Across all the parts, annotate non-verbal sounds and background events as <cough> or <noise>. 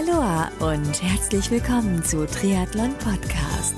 Aloha und herzlich willkommen zu Triathlon Podcast.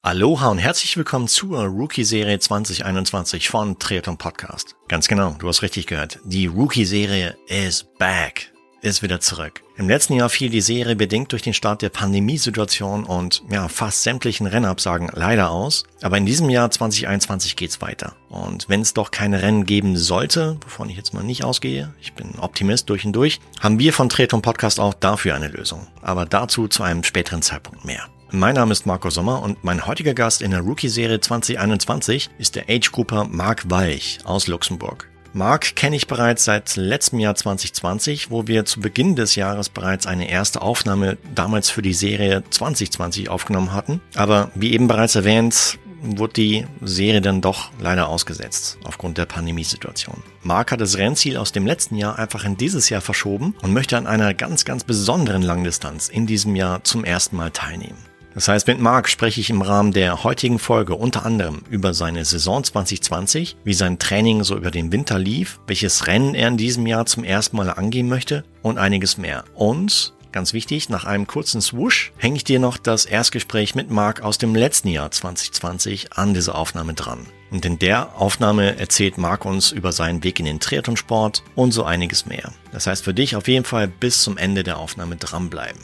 Aloha und herzlich willkommen zur Rookie-Serie 2021 von Triathlon Podcast. Ganz genau, du hast richtig gehört. Die Rookie-Serie is back ist wieder zurück. Im letzten Jahr fiel die Serie bedingt durch den Start der Pandemiesituation und ja, fast sämtlichen Rennabsagen leider aus. Aber in diesem Jahr 2021 geht's weiter. Und wenn es doch keine Rennen geben sollte, wovon ich jetzt mal nicht ausgehe, ich bin Optimist durch und durch, haben wir von Treton Podcast auch dafür eine Lösung. Aber dazu zu einem späteren Zeitpunkt mehr. Mein Name ist Marco Sommer und mein heutiger Gast in der Rookie-Serie 2021 ist der Age-Grupper Marc Weich aus Luxemburg. Mark kenne ich bereits seit letztem Jahr 2020, wo wir zu Beginn des Jahres bereits eine erste Aufnahme damals für die Serie 2020 aufgenommen hatten. Aber wie eben bereits erwähnt, wurde die Serie dann doch leider ausgesetzt aufgrund der Pandemiesituation. Mark hat das Rennziel aus dem letzten Jahr einfach in dieses Jahr verschoben und möchte an einer ganz, ganz besonderen Langdistanz in diesem Jahr zum ersten Mal teilnehmen. Das heißt, mit Marc spreche ich im Rahmen der heutigen Folge unter anderem über seine Saison 2020, wie sein Training so über den Winter lief, welches Rennen er in diesem Jahr zum ersten Mal angehen möchte und einiges mehr. Und Ganz wichtig, nach einem kurzen Swoosh hänge ich dir noch das Erstgespräch mit Marc aus dem letzten Jahr 2020 an diese Aufnahme dran. Und in der Aufnahme erzählt Marc uns über seinen Weg in den Triathlonsport und so einiges mehr. Das heißt für dich auf jeden Fall bis zum Ende der Aufnahme dranbleiben.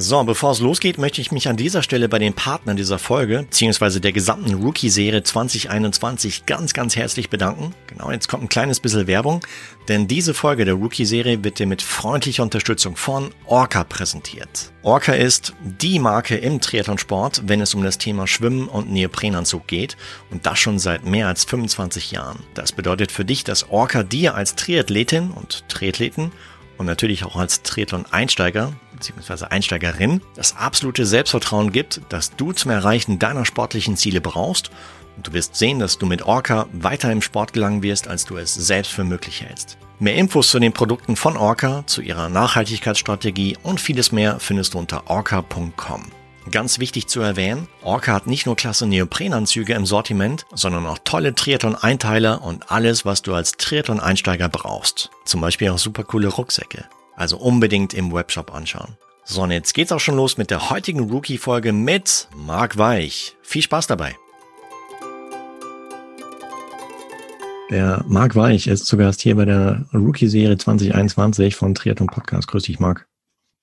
So, bevor es losgeht, möchte ich mich an dieser Stelle bei den Partnern dieser Folge, beziehungsweise der gesamten Rookie-Serie 2021 ganz, ganz herzlich bedanken. Genau, jetzt kommt ein kleines bisschen Werbung, denn diese Folge der Rookie-Serie wird dir mit freundlicher Unterstützung von Orca präsentiert. Orca ist die Marke im Triathlonsport, wenn es um das Thema Schwimmen und Neoprenanzug geht und das schon seit mehr als 25 Jahren. Das bedeutet für dich, dass Orca dir als Triathletin und Triathleten und natürlich auch als Triathlon-Einsteiger bzw. Einsteigerin das absolute Selbstvertrauen gibt, dass du zum Erreichen deiner sportlichen Ziele brauchst und du wirst sehen, dass du mit Orca weiter im Sport gelangen wirst, als du es selbst für möglich hältst. Mehr Infos zu den Produkten von Orca, zu ihrer Nachhaltigkeitsstrategie und vieles mehr findest du unter orca.com. Ganz wichtig zu erwähnen, Orca hat nicht nur klasse Neoprenanzüge im Sortiment, sondern auch tolle Triathlon-Einteiler und alles, was du als Triathlon-Einsteiger brauchst. Zum Beispiel auch super coole Rucksäcke. Also unbedingt im Webshop anschauen. So, und jetzt geht's auch schon los mit der heutigen Rookie-Folge mit Marc Weich. Viel Spaß dabei! Der Marc Weich ist zu Gast hier bei der Rookie-Serie 2021 von Triathlon Podcast. Grüß dich, Marc.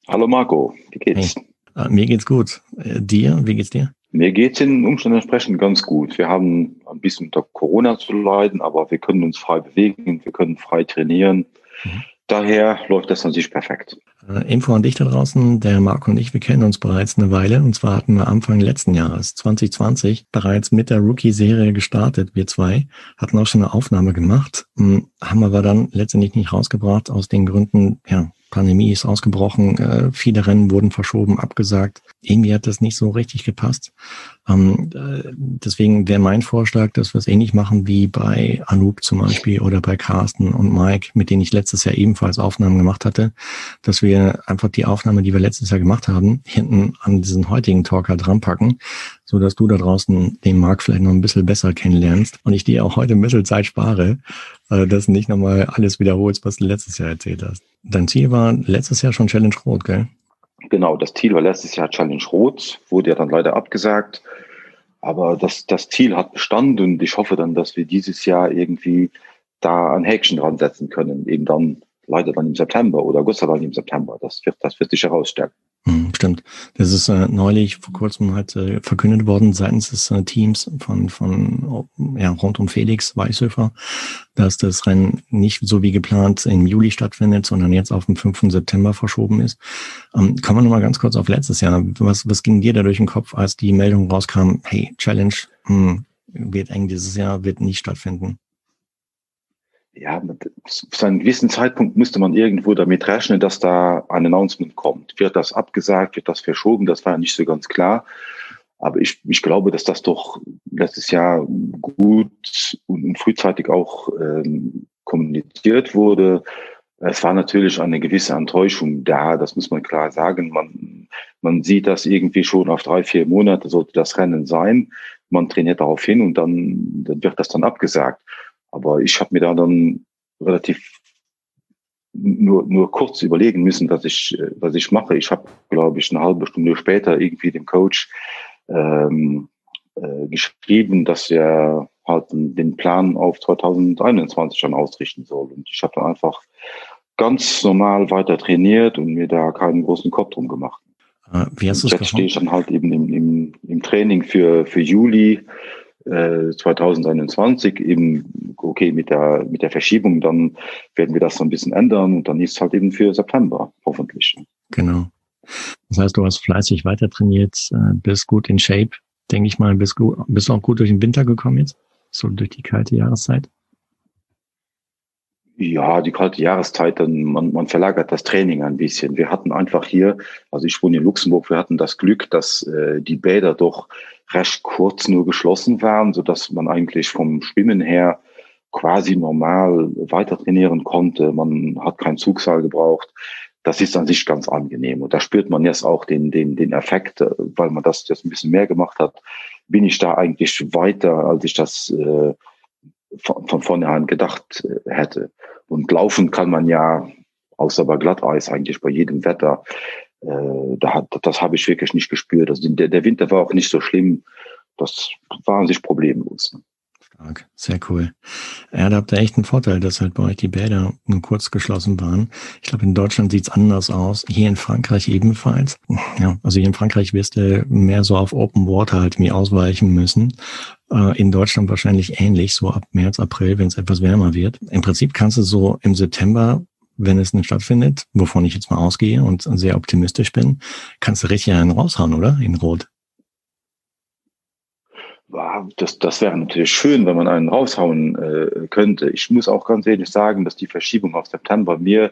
Hallo Marco, wie geht's? Hey. Äh, mir geht's gut. Äh, dir, wie geht's dir? Mir geht's in Umständen entsprechend ganz gut. Wir haben ein bisschen unter Corona zu leiden, aber wir können uns frei bewegen, wir können frei trainieren. Mhm. Daher läuft das sich perfekt. Äh, Info an dich da draußen. Der Marco und ich, wir kennen uns bereits eine Weile. Und zwar hatten wir Anfang letzten Jahres, 2020, bereits mit der Rookie-Serie gestartet. Wir zwei hatten auch schon eine Aufnahme gemacht, hm, haben aber dann letztendlich nicht rausgebracht aus den Gründen, ja, Pandemie ist ausgebrochen, äh, viele Rennen wurden verschoben, abgesagt. Irgendwie hat das nicht so richtig gepasst. Ähm, äh, deswegen wäre mein Vorschlag, dass wir es ähnlich machen wie bei Anouk zum Beispiel oder bei Carsten und Mike, mit denen ich letztes Jahr ebenfalls Aufnahmen gemacht hatte, dass wir einfach die Aufnahme, die wir letztes Jahr gemacht haben, hinten an diesen heutigen Talker dran packen, so dass du da draußen den Markt vielleicht noch ein bisschen besser kennenlernst und ich dir auch heute ein bisschen Zeit spare, äh, dass du nicht nochmal alles wiederholst, was du letztes Jahr erzählt hast. Dein Ziel war letztes Jahr schon Challenge Rot, gell? Genau, das Ziel war letztes Jahr Challenge Rot, wurde ja dann leider abgesagt. Aber das, das Ziel hat Bestand und ich hoffe dann, dass wir dieses Jahr irgendwie da ein Häkchen dran setzen können. Eben dann leider dann im September oder August dann im September. Das wird, das wird sich herausstellen. Stimmt. Das ist äh, neulich vor kurzem halt äh, verkündet worden seitens des äh, Teams von, von ja, rund um Felix Weißhöfer, dass das Rennen nicht so wie geplant im Juli stattfindet, sondern jetzt auf den 5. September verschoben ist. Ähm, kommen wir nochmal ganz kurz auf letztes Jahr. Was, was ging dir da durch den Kopf, als die Meldung rauskam, hey, Challenge hm, wird eng dieses Jahr, wird nicht stattfinden? Ja, zu einem gewissen Zeitpunkt müsste man irgendwo damit rechnen, dass da ein Announcement kommt. Wird das abgesagt, wird das verschoben? Das war ja nicht so ganz klar. Aber ich, ich glaube, dass das doch letztes Jahr gut und frühzeitig auch ähm, kommuniziert wurde. Es war natürlich eine gewisse Enttäuschung da, das muss man klar sagen. Man, man sieht das irgendwie schon auf drei, vier Monate sollte das Rennen sein. Man trainiert darauf hin und dann, dann wird das dann abgesagt. Aber ich habe mir da dann relativ nur, nur kurz überlegen müssen, was ich, was ich mache. Ich habe, glaube ich, eine halbe Stunde später irgendwie dem Coach ähm, äh, geschrieben, dass er halt den Plan auf 2021 schon ausrichten soll. Und ich habe dann einfach ganz normal weiter trainiert und mir da keinen großen Kopf drum gemacht. Äh, wie hast du Jetzt stehe ich dann halt eben im, im, im Training für, für Juli äh, 2021 eben, okay, mit der, mit der Verschiebung, dann werden wir das so ein bisschen ändern und dann ist es halt eben für September, hoffentlich. Genau. Das heißt, du hast fleißig weiter trainiert, äh, bist gut in Shape, denke ich mal, bist, gut, bist auch gut durch den Winter gekommen jetzt? So durch die kalte Jahreszeit? Ja, die kalte Jahreszeit, dann man, man verlagert das Training ein bisschen. Wir hatten einfach hier, also ich wohne in Luxemburg, wir hatten das Glück, dass äh, die Bäder doch recht kurz nur geschlossen waren, so dass man eigentlich vom Schwimmen her quasi normal weiter trainieren konnte. Man hat keinen Zugsaal gebraucht. Das ist an sich ganz angenehm. Und da spürt man jetzt auch den, den, den Effekt, äh, weil man das jetzt ein bisschen mehr gemacht hat. Bin ich da eigentlich weiter, als ich das äh, von, von vornherein gedacht äh, hätte. Und laufen kann man ja, außer bei Glatteis, eigentlich bei jedem Wetter. Äh, da hat, das habe ich wirklich nicht gespürt. Also der, der Winter war auch nicht so schlimm. Das war an sich problemlos. Stark, sehr cool. Ja, da habt ihr echt einen Vorteil, dass halt bei euch die Bäder nur kurz geschlossen waren. Ich glaube, in Deutschland sieht's anders aus. Hier in Frankreich ebenfalls. Ja, also hier in Frankreich wirst du mehr so auf Open Water halt mir ausweichen müssen. Äh, in Deutschland wahrscheinlich ähnlich, so ab März, April, wenn es etwas wärmer wird. Im Prinzip kannst du so im September wenn es nicht stattfindet, wovon ich jetzt mal ausgehe und sehr optimistisch bin, kannst du richtig einen raushauen, oder? In Rot das, das wäre natürlich schön, wenn man einen raushauen äh, könnte. Ich muss auch ganz ehrlich sagen, dass die Verschiebung auf September mir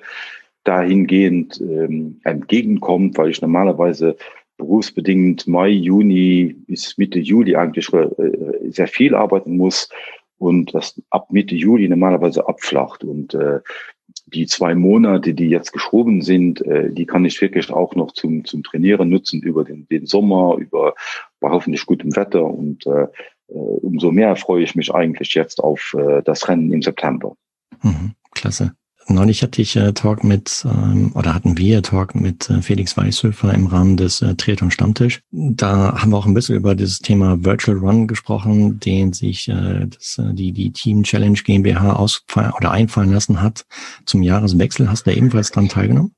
dahingehend ähm, entgegenkommt, weil ich normalerweise berufsbedingt Mai, Juni bis Mitte Juli eigentlich äh, sehr viel arbeiten muss und das ab Mitte Juli normalerweise abflacht. Und äh, die zwei Monate, die jetzt geschoben sind, äh, die kann ich wirklich auch noch zum, zum Trainieren nutzen über den, den Sommer, über bei hoffentlich gutem Wetter und äh, äh, umso mehr freue ich mich eigentlich jetzt auf äh, das Rennen im September. Mhm, klasse. Neulich hatte ich äh, Talk mit, ähm, oder hatten wir Talk mit äh, Felix Weißhöfer im Rahmen des äh, Triathlon Stammtisch. Da haben wir auch ein bisschen über dieses Thema Virtual Run gesprochen, den sich äh, das, äh, die, die Team Challenge GmbH ausfallen oder einfallen lassen hat zum Jahreswechsel. Hast du da ebenfalls dran teilgenommen?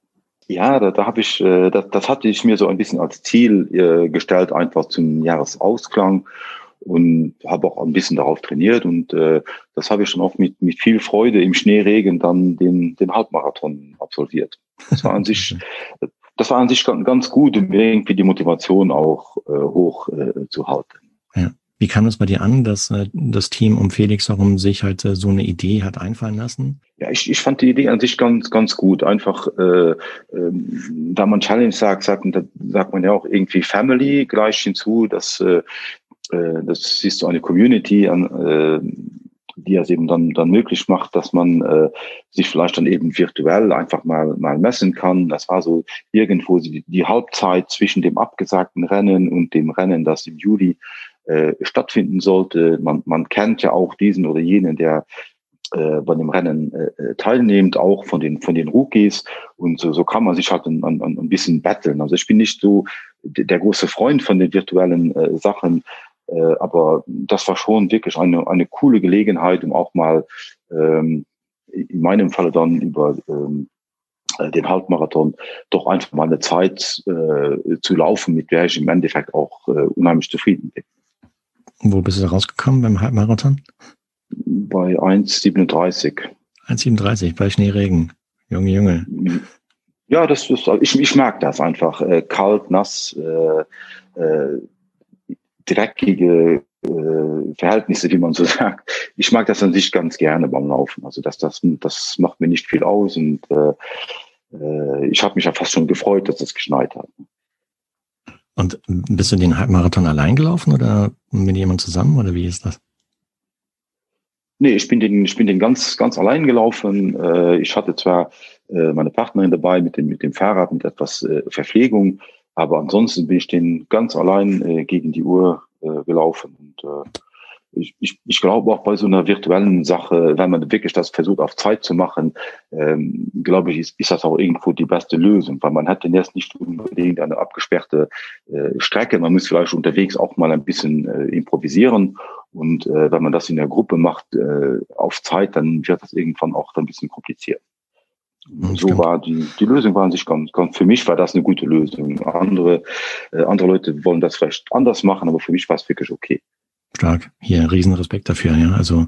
Ja, da, da habe ich, äh, das, das hatte ich mir so ein bisschen als Ziel äh, gestellt, einfach zum Jahresausklang und habe auch ein bisschen darauf trainiert und äh, das habe ich schon auch mit, mit viel Freude im Schneeregen dann den, den Halbmarathon absolviert. Das war an sich, <laughs> das war an sich ganz gut, um irgendwie die Motivation auch äh, hoch äh, zu halten. Wie kam es bei dir an, dass äh, das Team um Felix herum sich halt äh, so eine Idee hat einfallen lassen? Ja, ich, ich fand die Idee an sich ganz, ganz gut. Einfach, äh, äh, da man Challenge sagt, sagt, sagt man ja auch irgendwie Family gleich hinzu, dass äh, äh, das ist so eine Community, an, äh, die es eben dann, dann möglich macht, dass man äh, sich vielleicht dann eben virtuell einfach mal, mal messen kann. Das war so irgendwo die, die Halbzeit zwischen dem abgesagten Rennen und dem Rennen, das im Juli äh, stattfinden sollte. Man, man kennt ja auch diesen oder jenen, der äh, bei dem Rennen äh, teilnimmt, auch von den von den Rookies und so, so kann man sich halt ein, ein, ein bisschen betteln. Also ich bin nicht so der große Freund von den virtuellen äh, Sachen, äh, aber das war schon wirklich eine, eine coole Gelegenheit, um auch mal ähm, in meinem Falle dann über ähm, äh, den Halbmarathon doch einfach mal eine Zeit äh, zu laufen, mit der ich im Endeffekt auch äh, unheimlich zufrieden bin. Wo bist du da rausgekommen beim Halbmarathon? Bei 1,37. 1,37 bei Schneeregen. Junge, Junge. Ja, das ist, ich, ich mag das einfach. Äh, kalt, nass, äh, äh, dreckige äh, Verhältnisse, wie man so <laughs> sagt. Ich mag das an sich ganz gerne beim Laufen. Also das, das, das macht mir nicht viel aus und äh, äh, ich habe mich ja fast schon gefreut, dass es geschneit hat. Und bist du den Halbmarathon allein gelaufen oder mit jemand zusammen oder wie ist das? Nee, ich bin den, ich bin den ganz, ganz allein gelaufen. Äh, ich hatte zwar äh, meine Partnerin dabei mit dem, mit dem Fahrrad und etwas äh, Verpflegung, aber ansonsten bin ich den ganz allein gegen die Uhr gelaufen. Und ich, ich, ich glaube auch bei so einer virtuellen Sache, wenn man wirklich das versucht auf Zeit zu machen, ähm, glaube ich, ist, ist das auch irgendwo die beste Lösung, weil man hat denn jetzt nicht unbedingt eine abgesperrte äh, Strecke, man muss vielleicht unterwegs auch mal ein bisschen äh, improvisieren und äh, wenn man das in der Gruppe macht äh, auf Zeit, dann wird das irgendwann auch ein bisschen kompliziert. So war die, die Lösung war an sich ganz, ganz, für mich war das eine gute Lösung. Andere, äh, andere Leute wollen das vielleicht anders machen, aber für mich war es wirklich okay. Stark. Hier riesen Respekt dafür, ja. Also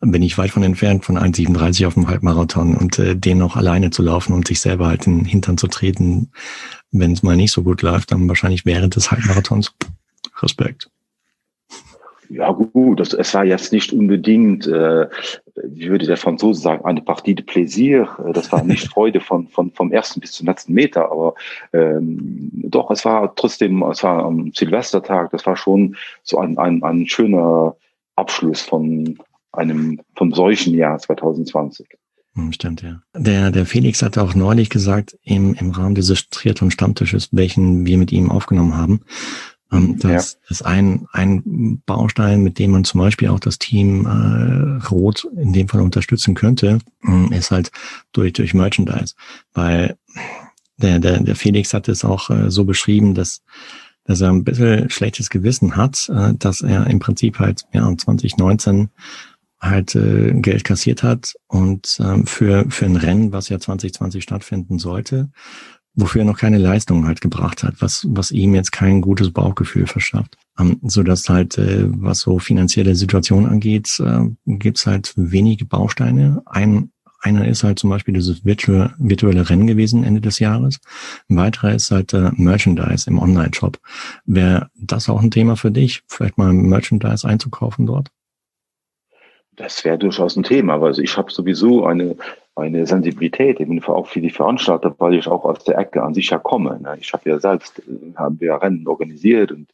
bin ich weit von entfernt von 1,37 auf dem Halbmarathon und äh, den noch alleine zu laufen und sich selber halt in den Hintern zu treten, wenn es mal nicht so gut läuft, dann wahrscheinlich während des Halbmarathons. Respekt. Ja gut, das, es war jetzt nicht unbedingt, äh, wie würde der Franzose sagen, eine Partie de Plaisir. Äh, das war nicht <laughs> Freude von, von, vom ersten bis zum letzten Meter, aber ähm, doch, es war trotzdem, es war am Silvestertag, das war schon so ein, ein, ein schöner Abschluss von einem vom solchen Jahr 2020. Hm, stimmt, ja. Der, der Felix hatte auch neulich gesagt, im, im Rahmen dieses Triathlon Stammtisches, welchen wir mit ihm aufgenommen haben, ähm, das ja. ist ein, ein Baustein, mit dem man zum Beispiel auch das Team äh, Rot in dem Fall unterstützen könnte, ähm, ist halt durch, durch Merchandise. Weil der, der, der Felix hat es auch äh, so beschrieben, dass, dass er ein bisschen schlechtes Gewissen hat, äh, dass er im Prinzip halt ja 2019 halt äh, Geld kassiert hat und ähm, für, für ein Rennen, was ja 2020 stattfinden sollte, wofür er noch keine Leistung halt gebracht hat, was, was ihm jetzt kein gutes Bauchgefühl verschafft. Ähm, so dass halt, äh, was so finanzielle Situation angeht, äh, gibt's halt wenige Bausteine. Ein, einer ist halt zum Beispiel dieses virtuelle, virtuelle Rennen gewesen Ende des Jahres. Ein weiterer ist halt äh, Merchandise im Online-Shop. Wäre das auch ein Thema für dich, vielleicht mal Merchandise einzukaufen dort? Das wäre durchaus ein Thema. Also ich habe sowieso eine eine Sensibilität eben auch für die Veranstalter, weil ich auch aus der Ecke an sich ja komme. Ne? Ich habe ja selbst äh, haben wir Rennen organisiert und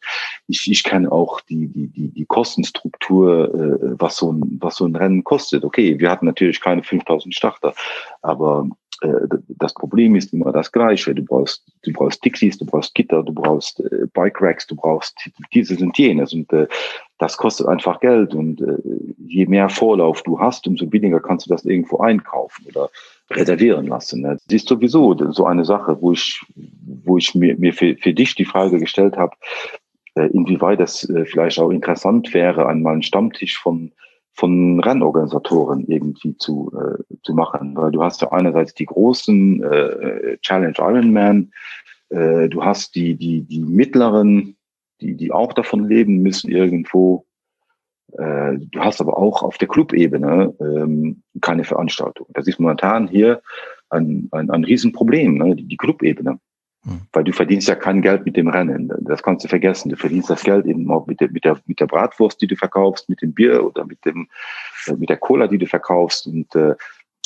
ich, ich kenne auch die die die die Kostenstruktur, äh, was so ein was so ein Rennen kostet. Okay, wir hatten natürlich keine 5000 Starter, aber äh, das Problem ist immer das Gleiche. Du brauchst, du brauchst Tixies, du brauchst Gitter, du brauchst äh, Bike Racks, du brauchst dieses und jenes und äh, das kostet einfach Geld und äh, je mehr Vorlauf du hast, umso billiger kannst du das irgendwo einkaufen oder reservieren lassen. Ne? Das ist sowieso so eine Sache, wo ich, wo ich mir, mir für, für dich die Frage gestellt habe, äh, inwieweit das äh, vielleicht auch interessant wäre, einmal einen Stammtisch von von Rennorganisatoren irgendwie zu, äh, zu machen. Weil du hast ja einerseits die großen äh, Challenge Ironman, äh, du hast die, die, die mittleren, die, die auch davon leben müssen irgendwo. Äh, du hast aber auch auf der Clubebene ähm, keine Veranstaltung. Das ist momentan hier ein, ein, ein Riesenproblem, ne? die, die Clubebene. Hm. Weil du verdienst ja kein Geld mit dem Rennen. Das kannst du vergessen. Du verdienst das Geld eben auch mit der, mit der, mit der Bratwurst, die du verkaufst, mit dem Bier oder mit dem, äh, mit der Cola, die du verkaufst. Und äh,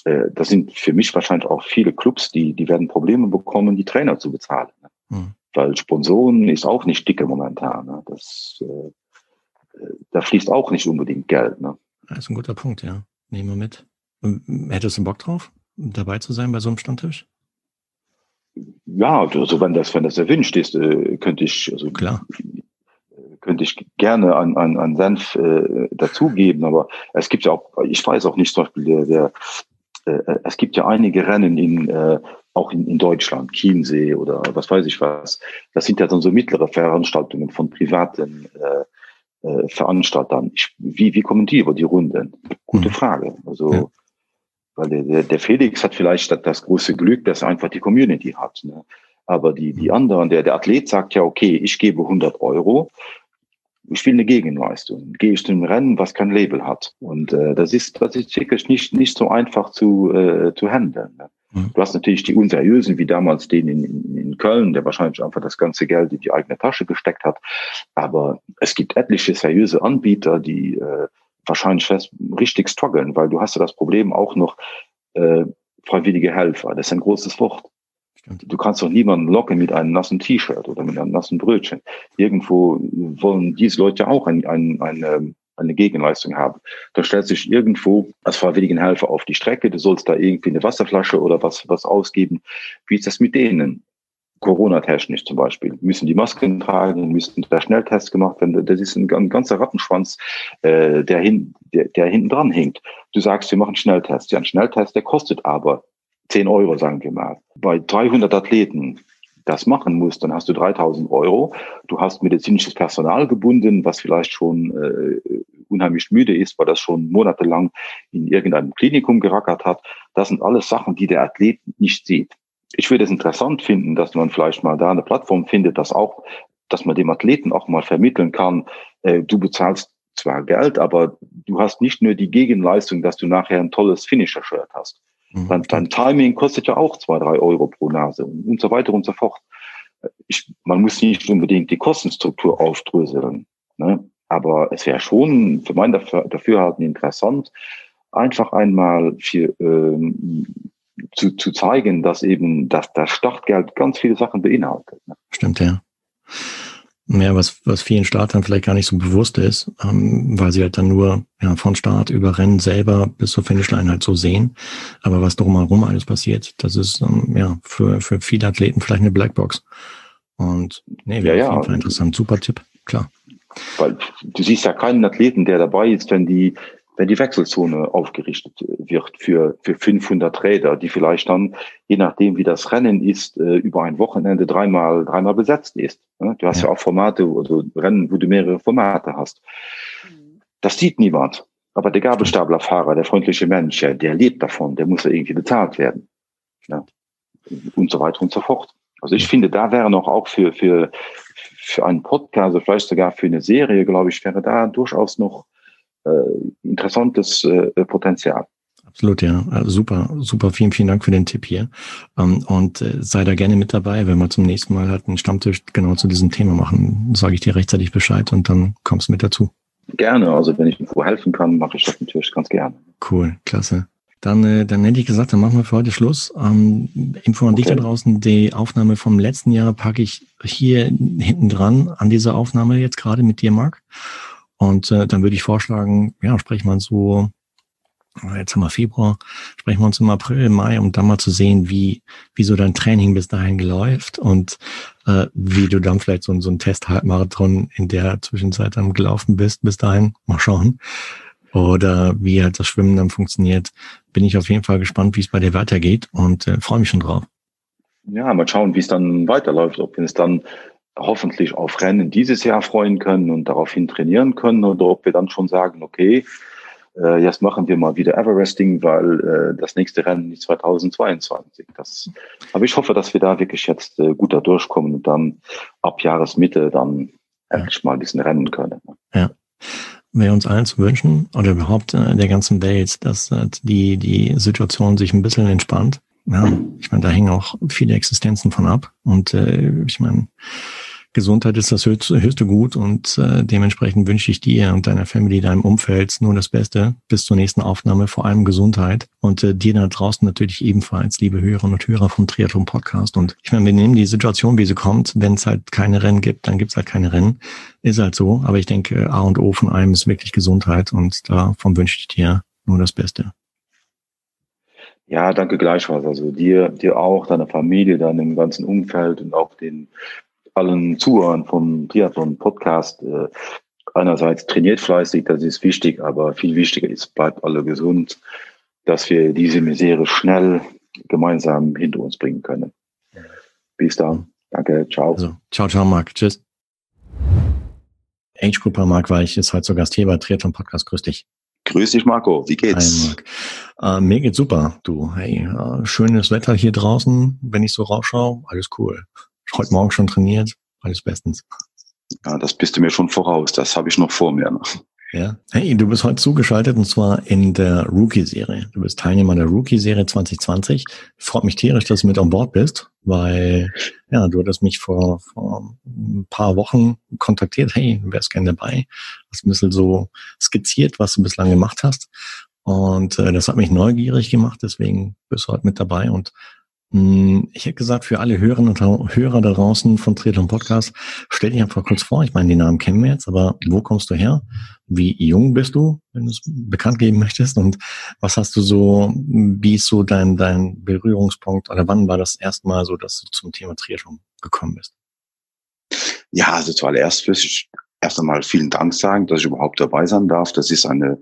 äh, das sind für mich wahrscheinlich auch viele Clubs, die, die werden Probleme bekommen, die Trainer zu bezahlen. Ne? Mhm. Weil Sponsoren ist auch nicht dicke momentan. Ne? Das, äh, äh, da fließt auch nicht unbedingt Geld. Ne? Das ist ein guter Punkt, ja. Nehmen wir mit. Hättest du Bock drauf, dabei zu sein bei so einem Stammtisch? ja, also wenn das, wenn das erwünscht ist, äh, könnte ich, also klar, könnte ich gerne an, an, an Senf äh, dazugeben, aber es gibt ja auch, ich weiß auch nicht, zum Beispiel der, der äh, es gibt ja einige Rennen in äh, auch in, in Deutschland, Chiemsee oder was weiß ich was. Das sind ja dann so mittlere Veranstaltungen von privaten äh, äh, Veranstaltern. Ich, wie, wie kommen die über die Runden? Gute mhm. Frage. Also ja. Weil der, der Felix hat vielleicht das große Glück, dass er einfach die Community hat. Ne? Aber die, die anderen, der, der Athlet sagt ja, okay, ich gebe 100 Euro, ich will eine Gegenleistung. Gehe ich zum Rennen, was kein Label hat. Und äh, das ist, das ist wirklich nicht, nicht so einfach zu, äh, zu handeln. Ne? Mhm. Du hast natürlich die unseriösen, wie damals den in, in, Köln, der wahrscheinlich einfach das ganze Geld in die eigene Tasche gesteckt hat. Aber es gibt etliche seriöse Anbieter, die äh, wahrscheinlich richtig strugglen, weil du hast ja das Problem auch noch äh, freiwillige Helfer. Das ist ein großes Wort. Du kannst doch niemanden locken mit einem nassen T-Shirt oder mit einem nassen Brötchen. Irgendwo wollen diese Leute auch ein, ein, eine, eine Gegenleistung haben. Da stellt sich irgendwo als freiwilligen Helfer auf die Strecke, du sollst da irgendwie eine Wasserflasche oder was, was ausgeben. Wie ist das mit denen? Corona-technisch zum Beispiel, müssen die Masken tragen, müssen der Schnelltest gemacht werden. Das ist ein, ganzer Rattenschwanz, äh, der, hin, der, der hinten dran hängt. Du sagst, wir machen Schnelltest. Ja, ein Schnelltest, der kostet aber 10 Euro, sagen wir mal. Bei 300 Athleten das machen musst, dann hast du 3000 Euro. Du hast medizinisches Personal gebunden, was vielleicht schon äh, unheimlich müde ist, weil das schon monatelang in irgendeinem Klinikum gerackert hat. Das sind alles Sachen, die der Athlet nicht sieht. Ich würde es interessant finden, dass man vielleicht mal da eine Plattform findet, dass auch, dass man dem Athleten auch mal vermitteln kann, äh, du bezahlst zwar Geld, aber du hast nicht nur die Gegenleistung, dass du nachher ein tolles Finisher-Shirt hast. Mhm. Dein, dein Timing kostet ja auch zwei, drei Euro pro Nase und, und so weiter und so fort. Ich, man muss nicht unbedingt die Kostenstruktur aufdröseln. Ne? Aber es wäre schon für mein Dafürhalten interessant, einfach einmal für, ähm, zu, zu zeigen, dass eben dass das Startgeld ganz viele Sachen beinhaltet. Ne? Stimmt, ja. Ja, was, was vielen Startern vielleicht gar nicht so bewusst ist, ähm, weil sie halt dann nur ja, von Start über Rennen selber bis zur Finishline halt so sehen. Aber was drumherum alles passiert, das ist ähm, ja für, für viele Athleten vielleicht eine Blackbox. Und nee, wäre ja, auf jeden Fall interessant. Super Tipp, klar. Weil du siehst ja keinen Athleten, der dabei ist, wenn die wenn die Wechselzone aufgerichtet wird für, für 500 Räder, die vielleicht dann, je nachdem wie das Rennen ist, äh, über ein Wochenende dreimal, dreimal besetzt ist. Du hast ja, ja auch Formate, also Rennen, wo du mehrere Formate hast. Mhm. Das sieht niemand. Aber der Gabelstaplerfahrer, der freundliche Mensch, der lebt davon, der muss ja irgendwie bezahlt werden. Ja. Und so weiter und so fort. Also ich finde, da wäre noch auch für, für, für einen Podcast, also vielleicht sogar für eine Serie, glaube ich, wäre da durchaus noch äh, interessantes äh, Potenzial. Absolut, ja. Also super, super. Vielen, vielen Dank für den Tipp hier. Ähm, und äh, sei da gerne mit dabei, wenn wir zum nächsten Mal halt einen Stammtisch genau zu diesem Thema machen. Sage ich dir rechtzeitig Bescheid und dann kommst du mit dazu. Gerne. Also wenn ich irgendwo helfen kann, mache ich das natürlich ganz gerne. Cool, klasse. Dann, äh, dann hätte ich gesagt, dann machen wir für heute Schluss. Ähm, Info an okay. dich da draußen. Die Aufnahme vom letzten Jahr packe ich hier hinten dran an dieser Aufnahme jetzt gerade mit dir, Marc. Und äh, dann würde ich vorschlagen, ja, sprechen wir uns so, jetzt haben wir Februar, sprechen wir uns im April, Mai, um dann mal zu sehen, wie, wie so dein Training bis dahin läuft und äh, wie du dann vielleicht so, so ein Test-Halbmarathon in der Zwischenzeit dann gelaufen bist, bis dahin. Mal schauen. Oder wie halt das Schwimmen dann funktioniert. Bin ich auf jeden Fall gespannt, wie es bei dir weitergeht und äh, freue mich schon drauf. Ja, mal schauen, wie es dann weiterläuft, ob es dann hoffentlich auf Rennen dieses Jahr freuen können und daraufhin trainieren können oder ob wir dann schon sagen, okay, äh, jetzt machen wir mal wieder Everesting, weil äh, das nächste Rennen ist 2022. Das, aber ich hoffe, dass wir da wirklich jetzt äh, gut da durchkommen und dann ab Jahresmitte dann endlich mal diesen Rennen können. Ja. Wir uns allen zu wünschen oder überhaupt äh, der ganzen Welt, dass äh, die, die Situation sich ein bisschen entspannt. Ja, ich meine, da hängen auch viele Existenzen von ab. Und äh, ich meine, Gesundheit ist das höchste, höchste Gut und äh, dementsprechend wünsche ich dir und deiner Family, deinem Umfeld nur das Beste bis zur nächsten Aufnahme, vor allem Gesundheit und äh, dir da draußen natürlich ebenfalls, liebe Hörerinnen und Hörer vom Triathlon Podcast. Und ich meine, wir nehmen die Situation, wie sie kommt. Wenn es halt keine Rennen gibt, dann gibt es halt keine Rennen. Ist halt so. Aber ich denke, A und O von allem ist wirklich Gesundheit und davon wünsche ich dir nur das Beste. Ja, danke gleichfalls. Also dir, dir auch, deiner Familie, deinem ganzen Umfeld und auch den allen Zuhörern vom Triathlon Podcast. Äh, einerseits trainiert fleißig, das ist wichtig, aber viel wichtiger ist, bleibt alle gesund, dass wir diese Misere schnell gemeinsam hinter uns bringen können. Bis dann. Danke. Ciao. Also, ciao, ciao, Marc. Tschüss. Age-Grupper Marc Weich ist heute hier bei Triathlon Podcast. Grüß dich. Grüß dich, Marco. Wie geht's? Hi, Marc. Äh, mir geht's super. Du, hey, äh, schönes Wetter hier draußen. Wenn ich so rausschaue, alles cool heute Morgen schon trainiert. Alles bestens. Ja, das bist du mir schon voraus. Das habe ich noch vor mir. Ja. Hey, du bist heute zugeschaltet und zwar in der Rookie-Serie. Du bist Teilnehmer der Rookie-Serie 2020. Freut mich tierisch, dass du mit an Bord bist, weil ja, du hattest mich vor, vor ein paar Wochen kontaktiert. Hey, wärst gerne dabei. Hast ein bisschen so skizziert, was du bislang gemacht hast. Und äh, das hat mich neugierig gemacht, deswegen bist du heute mit dabei und ich hätte gesagt, für alle Hörerinnen und Hörer da draußen von Triathlon Podcast, stell dich einfach kurz vor. Ich meine, die Namen kennen wir jetzt, aber wo kommst du her? Wie jung bist du, wenn du es bekannt geben möchtest? Und was hast du so, wie ist so dein, dein Berührungspunkt oder wann war das erstmal so, dass du zum Thema Triathlon gekommen bist? Ja, also zuallererst will ich erst einmal vielen Dank sagen, dass ich überhaupt dabei sein darf. Das ist eine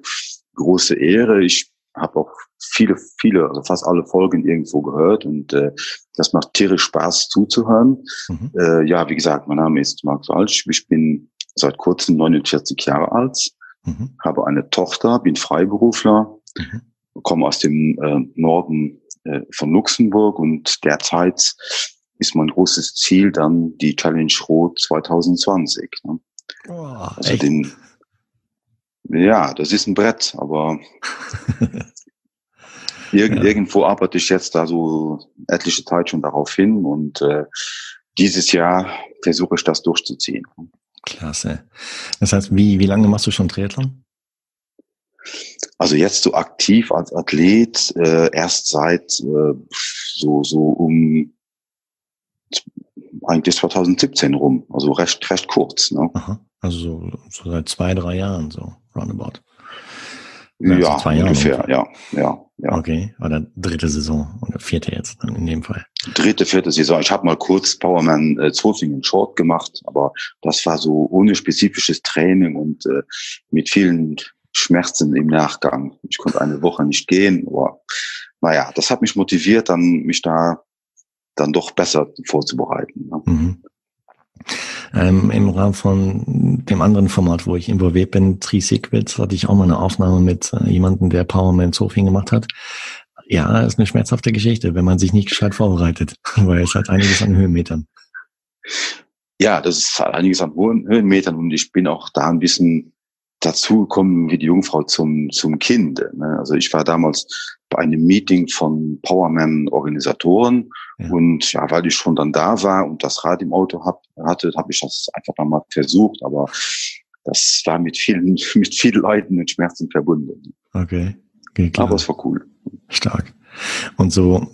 große Ehre. Ich habe auch viele, viele, also fast alle Folgen irgendwo gehört und äh, das macht tierisch Spaß zuzuhören. Mhm. Äh, ja, wie gesagt, mein Name ist Marc Walsch. Ich bin seit kurzem 49 Jahre alt, mhm. habe eine Tochter, bin Freiberufler, mhm. komme aus dem äh, Norden äh, von Luxemburg und derzeit ist mein großes Ziel dann die Challenge Rot 2020. Ne? Oh, also echt? den ja, das ist ein Brett, aber <laughs> irg ja. irgendwo arbeite ich jetzt da so etliche Zeit schon darauf hin und äh, dieses Jahr versuche ich das durchzuziehen. Klasse. Das heißt, wie, wie lange machst du schon Triathlon? Also jetzt so aktiv als Athlet äh, erst seit äh, so so um eigentlich 2017 rum, also recht recht kurz. Ne? Aha. Also so, so seit zwei drei Jahren so roundabout. Ja, ja zwei ungefähr, ja, ja, ja. Okay, oder dritte Saison oder vierte jetzt dann in dem Fall. Dritte, vierte Saison. Ich habe mal kurz Powerman äh, Zofingen Short gemacht, aber das war so ohne spezifisches Training und äh, mit vielen Schmerzen im Nachgang. Ich konnte eine Woche nicht gehen, aber naja, das hat mich motiviert, dann mich da dann doch besser vorzubereiten. Ne? Mhm. Ähm, Im Rahmen von dem anderen Format, wo ich involviert bin, Three Secrets, hatte ich auch mal eine Aufnahme mit äh, jemandem, der Powerman Zofing gemacht hat. Ja, ist eine schmerzhafte Geschichte, wenn man sich nicht gescheit vorbereitet, <laughs> weil es hat einiges an Höhenmetern. Ja, das ist halt einiges an Höhenmetern und ich bin auch da ein bisschen dazu gekommen wie die Jungfrau zum, zum Kind. Ne? Also ich war damals bei einem Meeting von Powerman-Organisatoren ja. und ja, weil ich schon dann da war und das Rad im Auto hab, hatte, habe ich das einfach mal versucht, aber das war mit vielen, <laughs> mit vielen Leuten und Schmerzen verbunden. Okay. okay klar. Aber es war cool. Stark. Und so,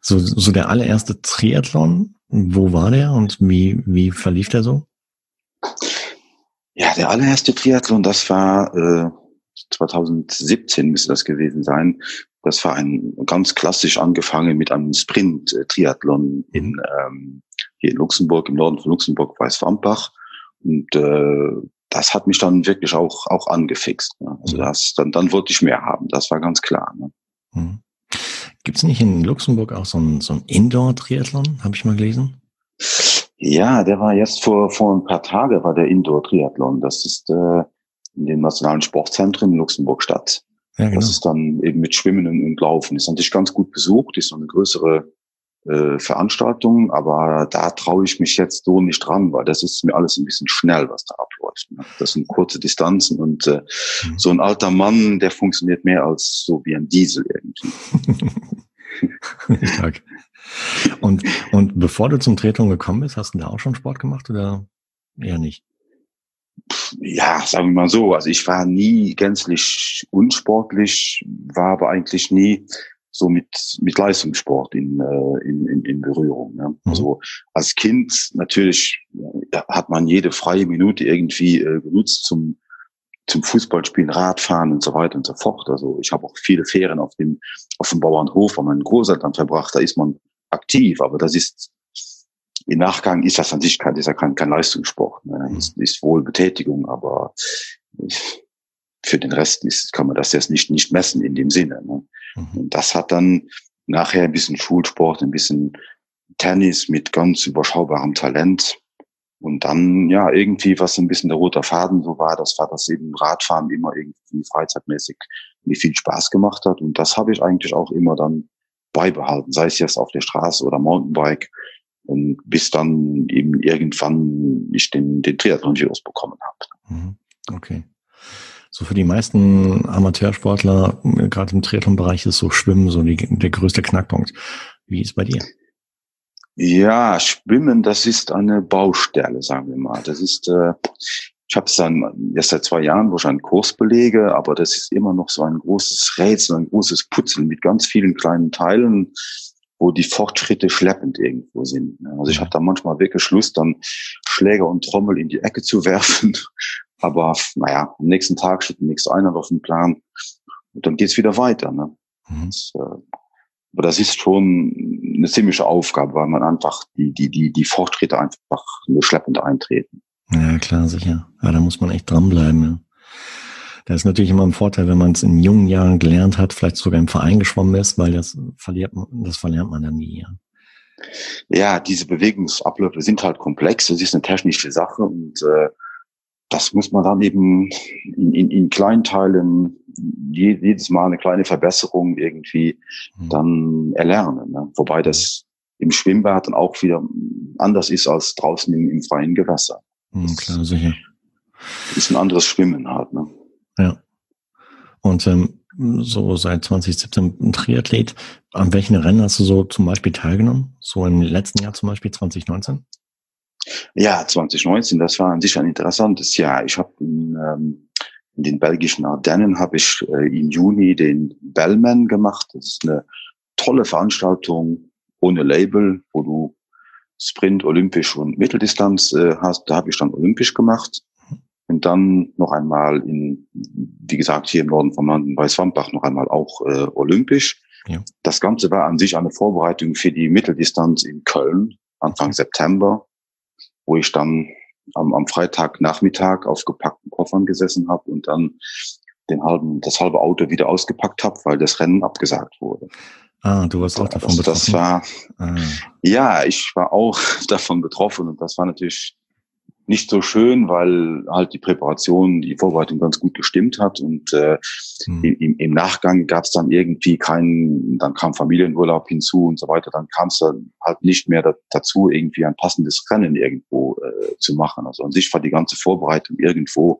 so, so der allererste Triathlon, wo war der und wie, wie verlief der so? Ja, der allererste Triathlon, das war äh, 2017 müsste das gewesen sein. Das war ein ganz klassisch angefangen mit einem Sprint-Triathlon in ähm, hier in Luxemburg, im Norden von Luxemburg, Weißwampach. Und äh, das hat mich dann wirklich auch auch angefixt. Ne? Also mhm. das, dann dann wollte ich mehr haben. Das war ganz klar. Ne? Mhm. Gibt es nicht in Luxemburg auch so ein, so ein Indoor-Triathlon? Habe ich mal gelesen. Ja, der war jetzt vor, vor ein paar Tagen war der Indoor-Triathlon. Das ist äh, in den nationalen Sportzentren in Luxemburg statt. Ja, genau. Das ist dann eben mit Schwimmen und Laufen. Ist natürlich ganz gut besucht, ist so eine größere äh, Veranstaltung, aber da traue ich mich jetzt so nicht dran, weil das ist mir alles ein bisschen schnell, was da abläuft. Ne? Das sind kurze Distanzen und äh, mhm. so ein alter Mann, der funktioniert mehr als so wie ein Diesel irgendwie. <laughs> Stark. Und, und bevor du zum Triathlon gekommen bist, hast du da auch schon Sport gemacht oder eher nicht? Ja, sagen wir mal so. Also ich war nie gänzlich unsportlich, war aber eigentlich nie so mit, mit Leistungssport in, äh, in, in, in Berührung. Ne? Mhm. Also als Kind natürlich hat man jede freie Minute irgendwie äh, genutzt zum, zum Fußballspielen, Radfahren und so weiter und so fort. Also ich habe auch viele Ferien auf dem, auf dem Bauernhof bei meinen Großeltern verbracht. Da ist man aktiv, aber das ist im Nachgang ist das an sich kein, ist ja kein, kein Leistungssport. Ne? Mhm. Ist, ist wohl Betätigung, aber für den Rest ist, kann man das jetzt nicht, nicht messen in dem Sinne. Ne? Mhm. Und das hat dann nachher ein bisschen Schulsport, ein bisschen Tennis mit ganz überschaubarem Talent. Und dann, ja, irgendwie, was ein bisschen der rote Faden so war, das war, dass eben Radfahren immer irgendwie freizeitmäßig mir viel Spaß gemacht hat. Und das habe ich eigentlich auch immer dann beibehalten, sei es jetzt auf der Straße oder Mountainbike, und bis dann eben irgendwann ich den, den Triathlon-Virus bekommen habe. Mhm. Okay. So für die meisten Amateursportler, gerade im Triathlon-Bereich, ist so Schwimmen so die, der größte Knackpunkt. Wie ist bei dir? Ja, Schwimmen, das ist eine Baustelle, sagen wir mal. Das ist, äh, ich habe es dann erst seit zwei Jahren, wo ich einen Kurs belege, aber das ist immer noch so ein großes Rätsel, ein großes Putzeln mit ganz vielen kleinen Teilen. Wo die Fortschritte schleppend irgendwo sind. Also ich habe da manchmal wirklich Lust, dann Schläger und Trommel in die Ecke zu <laughs> werfen. Aber naja, am nächsten Tag steht nichts einer auf dem Plan und dann geht's wieder weiter. Ne? Mhm. Das, äh, aber das ist schon eine ziemliche Aufgabe, weil man einfach die, die, die, die Fortschritte einfach nur schleppend eintreten. Ja, klar, sicher. Ja, da muss man echt dranbleiben. Da ist natürlich immer ein Vorteil, wenn man es in jungen Jahren gelernt hat, vielleicht sogar im Verein geschwommen ist, weil das verliert man, das verlernt man dann nie. Ja. ja, diese Bewegungsabläufe sind halt komplex. Das ist eine technische Sache und äh, das muss man dann eben in, in, in Kleinteilen jedes Mal eine kleine Verbesserung irgendwie mhm. dann erlernen. Ne? Wobei das im Schwimmbad dann auch wieder anders ist als draußen im, im freien Gewässer. Mhm, klar, sicher. Ist ein anderes Schwimmen halt. Ne? Ja. Und ähm, so seit 2017 ein Triathlet. An welchen Rennen hast du so zum Beispiel teilgenommen? So im letzten Jahr zum Beispiel 2019? Ja, 2019, das war an sich ein interessantes Jahr. Ich habe in, ähm, in den belgischen Ardennen habe ich äh, im Juni den Bellman gemacht. Das ist eine tolle Veranstaltung ohne Label, wo du Sprint, Olympisch und Mitteldistanz äh, hast. Da habe ich dann Olympisch gemacht. Und dann noch einmal in, wie gesagt, hier im Norden von London bei Swampbach noch einmal auch äh, olympisch. Ja. Das Ganze war an sich eine Vorbereitung für die Mitteldistanz in Köln Anfang. September, wo ich dann am, am Freitagnachmittag auf gepackten Koffern gesessen habe und dann den halben, das halbe Auto wieder ausgepackt habe, weil das Rennen abgesagt wurde. Ah, du warst auch davon das, betroffen. Das war, ah. ja, ich war auch <laughs> davon betroffen und das war natürlich nicht so schön, weil halt die Präparation, die Vorbereitung ganz gut gestimmt hat und äh, mhm. im, im Nachgang gab es dann irgendwie keinen, dann kam Familienurlaub hinzu und so weiter, dann kam es dann halt nicht mehr da, dazu, irgendwie ein passendes Rennen irgendwo äh, zu machen. Also an sich war die ganze Vorbereitung irgendwo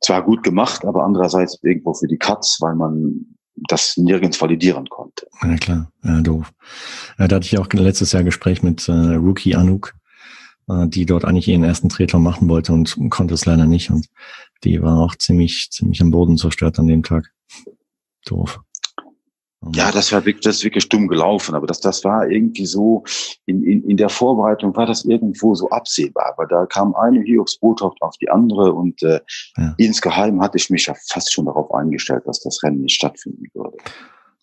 zwar gut gemacht, aber andererseits irgendwo für die Katz, weil man das nirgends validieren konnte. Ja klar, ja, doof. Ja, da hatte ich auch letztes Jahr Gespräch mit äh, Rookie Anouk, äh, die dort eigentlich ihren ersten Triathlon machen wollte und konnte es leider nicht. Und die war auch ziemlich, ziemlich am Boden zerstört an dem Tag. Doof. Ja, das war wirklich, das ist wirklich dumm gelaufen, aber das, das war irgendwie so, in, in, in der Vorbereitung war das irgendwo so absehbar, aber da kam eine Hiobsbotschaft auf die andere und äh, ja. insgeheim hatte ich mich ja fast schon darauf eingestellt, dass das Rennen nicht stattfinden würde.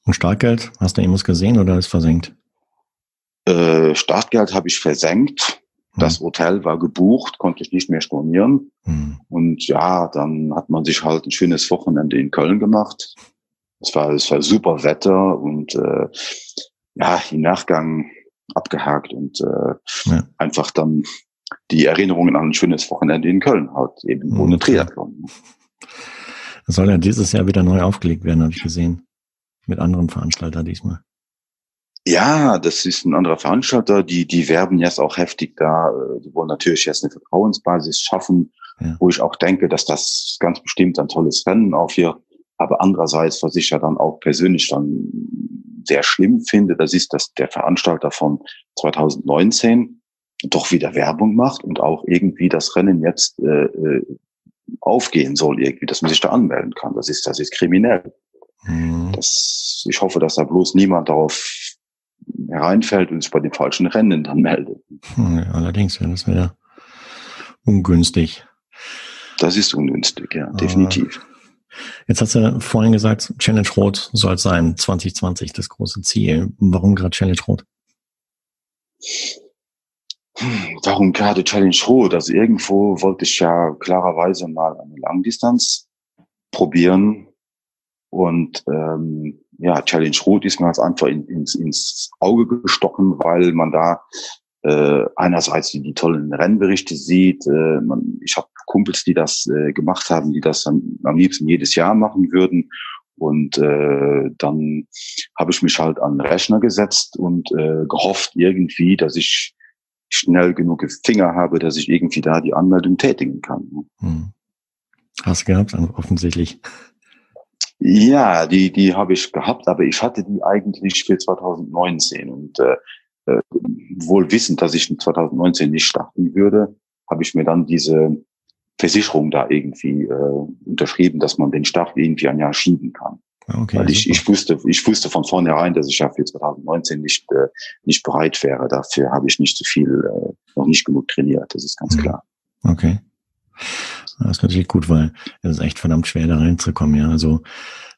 Und Startgeld, hast du irgendwas gesehen oder ist versenkt? Äh, Startgeld habe ich versenkt. Das hm. Hotel war gebucht, konnte ich nicht mehr stornieren. Mhm. Und ja, dann hat man sich halt ein schönes Wochenende in Köln gemacht. Es war, es war super Wetter und äh, ja, im Nachgang abgehakt und äh, ja. einfach dann die Erinnerungen an ein schönes Wochenende in Köln hat, eben mhm. ohne Triathlon. Das soll ja dieses Jahr wieder neu aufgelegt werden, habe ich gesehen. Mit anderen Veranstaltern diesmal. Ja, das ist ein anderer Veranstalter, die, die werben jetzt auch heftig da, äh, die wollen natürlich jetzt eine Vertrauensbasis schaffen, ja. wo ich auch denke, dass das ganz bestimmt ein tolles Rennen auch hier, aber andererseits, was ich ja dann auch persönlich dann sehr schlimm finde, das ist, dass der Veranstalter von 2019 doch wieder Werbung macht und auch irgendwie das Rennen jetzt äh, äh, aufgehen soll, irgendwie, dass man sich da anmelden kann. Das ist, das ist kriminell. Mhm. Das, ich hoffe, dass da bloß niemand darauf hereinfällt und sich bei den falschen Rennen dann meldet. Hm, ja, allerdings, ja, das wäre ungünstig. Das ist ungünstig, ja, definitiv. Jetzt hast du vorhin gesagt, Challenge Rot soll es sein, 2020, das große Ziel. Warum gerade Challenge Rot? Warum gerade Challenge Rot? Also irgendwo wollte ich ja klarerweise mal eine Langdistanz probieren und ähm, ja, Challenge Rot ist mir als einfach in, ins, ins Auge gestochen, weil man da äh, einerseits die, die tollen Rennberichte sieht. Äh, man, ich habe Kumpels, die das äh, gemacht haben, die das am, am liebsten jedes Jahr machen würden. Und äh, dann habe ich mich halt an den Rechner gesetzt und äh, gehofft irgendwie, dass ich schnell genug Finger habe, dass ich irgendwie da die Anmeldung tätigen kann. Hm. Hast du gehabt, offensichtlich. Ja, die, die habe ich gehabt, aber ich hatte die eigentlich für 2019 und äh, äh, wohl wissend, dass ich in 2019 nicht starten würde, habe ich mir dann diese Versicherung da irgendwie äh, unterschrieben, dass man den Start irgendwie ein Jahr schieben kann. Okay, Weil ich, ich wusste, ich wusste von vornherein, dass ich ja für 2019 nicht, äh, nicht bereit wäre. Dafür habe ich nicht so viel, äh, noch nicht genug trainiert. Das ist ganz mhm. klar. Okay. Das ist natürlich gut, weil es ist echt verdammt schwer, da reinzukommen. Ja, also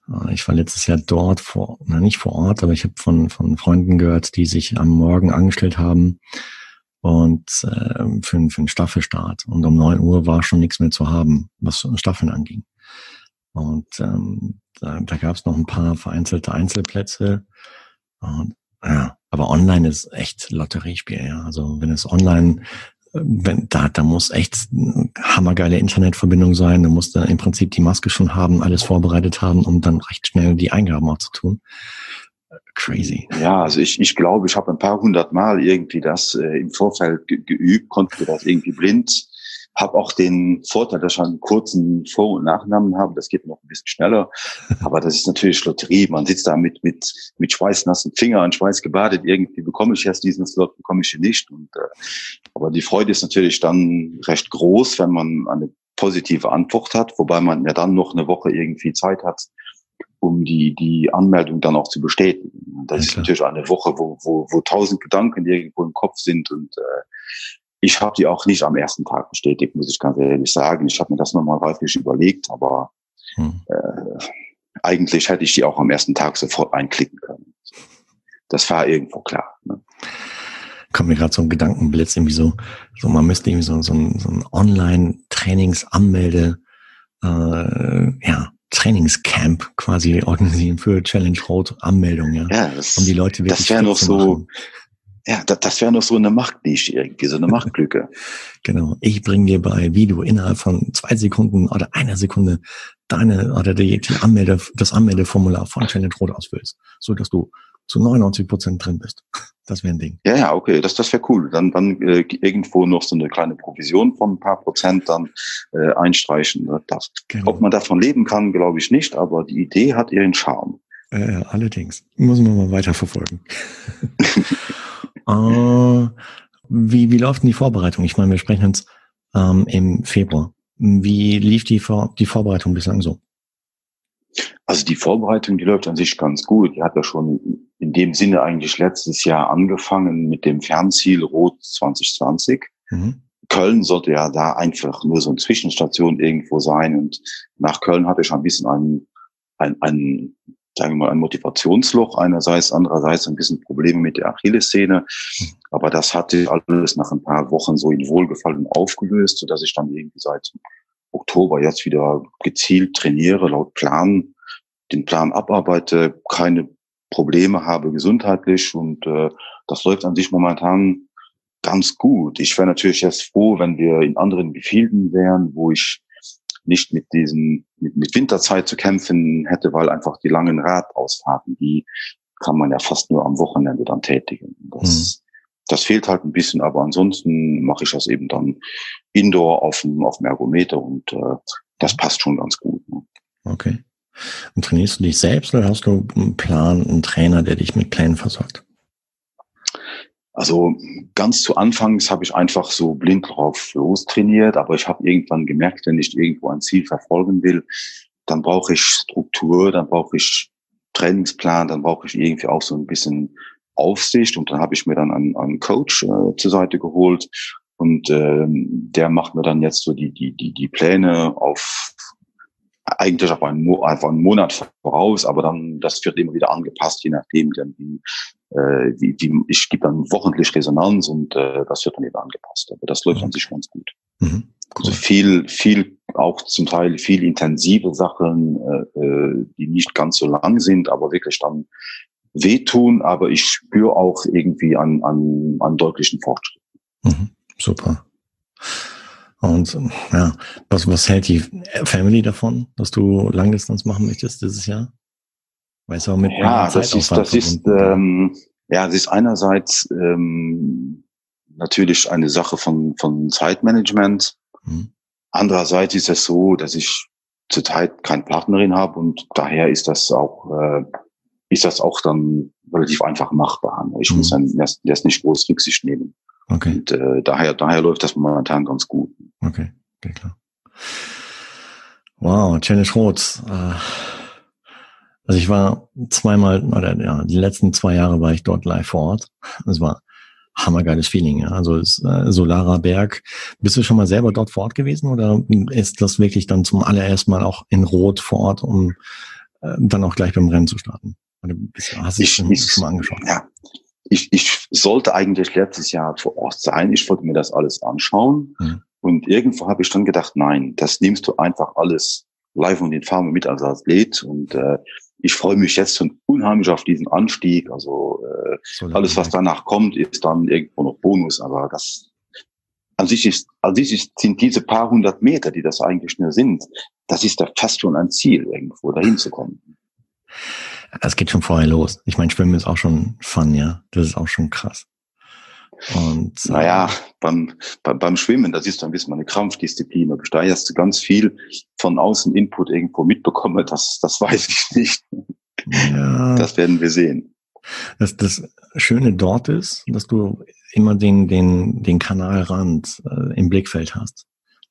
äh, ich war letztes Jahr dort vor, na nicht vor Ort, aber ich habe von von Freunden gehört, die sich am Morgen angestellt haben und äh, für, für einen Staffelstart. Und um neun Uhr war schon nichts mehr zu haben, was Staffeln anging. Und ähm, da, da gab es noch ein paar vereinzelte Einzelplätze. Und, ja, aber online ist echt Lotteriespiel, ja. Also wenn es online, wenn da, da muss echt hammergeile Internetverbindung sein, da muss da im Prinzip die Maske schon haben, alles vorbereitet haben, um dann recht schnell die Eingaben auch zu tun. Crazy. Ja, also ich, ich glaube, ich habe ein paar hundert Mal irgendwie das äh, im Vorfeld ge geübt, konnte das irgendwie blind habe auch den Vorteil, dass ich einen kurzen Vor- und Nachnamen habe. Das geht noch ein bisschen schneller. <laughs> Aber das ist natürlich Lotterie. Man sitzt da mit, mit, mit schweißnassen Fingern, Schweiß gebadet. Irgendwie bekomme ich erst diesen Slot, bekomme ich ihn nicht. Und, äh, aber die Freude ist natürlich dann recht groß, wenn man eine positive Antwort hat, wobei man ja dann noch eine Woche irgendwie Zeit hat, um die, die Anmeldung dann auch zu bestätigen. Das ja, ist natürlich eine Woche, wo, wo, wo tausend Gedanken irgendwo im Kopf sind und äh, ich habe die auch nicht am ersten Tag bestätigt, muss ich ganz ehrlich sagen. Ich habe mir das nochmal häufig überlegt, aber hm. äh, eigentlich hätte ich die auch am ersten Tag sofort einklicken können. Das war irgendwo klar. Ne? Kommt mir gerade so ein Gedankenblitz, irgendwie so, so man müsste irgendwie so, so ein, so ein Online-Trainings-Anmelde, äh, ja, Trainingscamp quasi organisieren für Challenge Road Anmeldung, ja. Ja, das, um die Leute wirklich das wäre noch so, ja, das, das wäre noch so eine Machtnische irgendwie, so eine <laughs> Machtlücke. genau. Ich bringe dir bei, wie du innerhalb von zwei Sekunden oder einer Sekunde deine oder die, die Anmelde, das Anmeldeformular von Challenge Rot ausfüllst, so dass du zu 99 Prozent drin bist. <laughs> Das wäre ein Ding. Ja, ja, okay, das, das wäre cool. Dann, dann äh, irgendwo noch so eine kleine Provision von ein paar Prozent dann äh, einstreichen. Das, genau. Ob man davon leben kann, glaube ich nicht, aber die Idee hat ihren Charme. Äh, allerdings. Muss man mal weiterverfolgen. <laughs> Äh, wie, wie läuft denn die Vorbereitung? Ich meine, wir sprechen uns ähm, im Februar. Wie lief die, Vor die Vorbereitung bislang so? Also die Vorbereitung, die läuft an sich ganz gut. Die hat ja schon in dem Sinne eigentlich letztes Jahr angefangen mit dem Fernziel Rot 2020. Mhm. Köln sollte ja da einfach nur so eine Zwischenstation irgendwo sein. Und nach Köln hatte ich ein bisschen ein, ein, ein sagen wir mal, ein Motivationsloch einerseits, andererseits ein bisschen Probleme mit der Achillessehne. Aber das hatte alles nach ein paar Wochen so in Wohlgefallen aufgelöst, sodass ich dann irgendwie seit Oktober jetzt wieder gezielt trainiere, laut Plan, den Plan abarbeite, keine Probleme habe gesundheitlich und äh, das läuft an sich momentan ganz gut. Ich wäre natürlich jetzt froh, wenn wir in anderen Gefilden wären, wo ich nicht mit diesen, mit, mit Winterzeit zu kämpfen hätte, weil einfach die langen Radausfahrten, die kann man ja fast nur am Wochenende dann tätigen. Das, mhm. das fehlt halt ein bisschen, aber ansonsten mache ich das eben dann indoor auf dem, auf dem Ergometer und äh, das passt schon ganz gut. Ne? Okay. Und trainierst du dich selbst oder hast du einen Plan, einen Trainer, der dich mit Plänen versorgt? Also ganz zu Anfangs habe ich einfach so blind drauf los trainiert, aber ich habe irgendwann gemerkt, wenn ich irgendwo ein Ziel verfolgen will, dann brauche ich Struktur, dann brauche ich Trainingsplan, dann brauche ich irgendwie auch so ein bisschen Aufsicht. Und dann habe ich mir dann einen, einen Coach äh, zur Seite geholt. Und ähm, der macht mir dann jetzt so die die die die Pläne auf eigentlich auf einen, einfach einen Monat voraus, aber dann das wird immer wieder angepasst, je nachdem, wie äh, wie, wie, ich gebe dann wochentlich Resonanz und äh, das wird dann eben angepasst. Aber das läuft mhm. an sich ganz gut. Mhm, cool. Also viel, viel, auch zum Teil viel intensive Sachen, äh, äh, die nicht ganz so lang sind, aber wirklich dann wehtun, aber ich spüre auch irgendwie an, an, an deutlichen Fortschritt. Mhm, super. Und ja, was, was hält die Family davon, dass du Langdistanz machen möchtest dieses Jahr? Weißt du, mit ja, das ist, das ist, ähm, ja, das ist einerseits ähm, natürlich eine Sache von, von Zeitmanagement. Mhm. Andererseits ist es so, dass ich zurzeit keine Partnerin habe und daher ist das auch, äh, ist das auch dann relativ einfach machbar. Ich mhm. muss dann erst, erst nicht groß Rücksicht nehmen. Okay. Und äh, daher, daher läuft das momentan ganz gut. Okay, okay klar. Wow, Challenge Rhodes. Äh Also ich war zweimal, oder ja, die letzten zwei Jahre war ich dort live vor Ort. Es war hammergeiles Feeling. Ja. Also ist, äh, Solarer Berg. Bist du schon mal selber dort vor Ort gewesen oder ist das wirklich dann zum allerersten Mal auch in Rot vor Ort, um äh, dann auch gleich beim Rennen zu starten? Oder bist, hast du dich ich, schon mal angeschaut? Ja, ich, ich sollte eigentlich letztes Jahr vor Ort sein. Ich wollte mir das alles anschauen. Mhm. Und irgendwo habe ich dann gedacht, nein, das nimmst du einfach alles live und in Farbe mit als Athlet. Und äh, ich freue mich jetzt schon unheimlich auf diesen Anstieg. Also äh, so alles, was danach kommt, ist dann irgendwo noch Bonus. Aber das an sich ist, an sich ist, sind diese paar hundert Meter, die das eigentlich nur sind, das ist da fast schon ein Ziel, irgendwo dahin zu kommen. Es geht schon vorher los. Ich meine, Schwimmen ist auch schon Fun, ja. Das ist auch schon krass. Und, naja, beim, beim, beim Schwimmen, das ist dann ein bisschen eine Krampfdisziplin. Da erst ganz viel von außen Input irgendwo mitbekomme, das, das weiß ich nicht. Ja. Das werden wir sehen. Das, das Schöne dort ist, dass du immer den, den, den Kanalrand äh, im Blickfeld hast.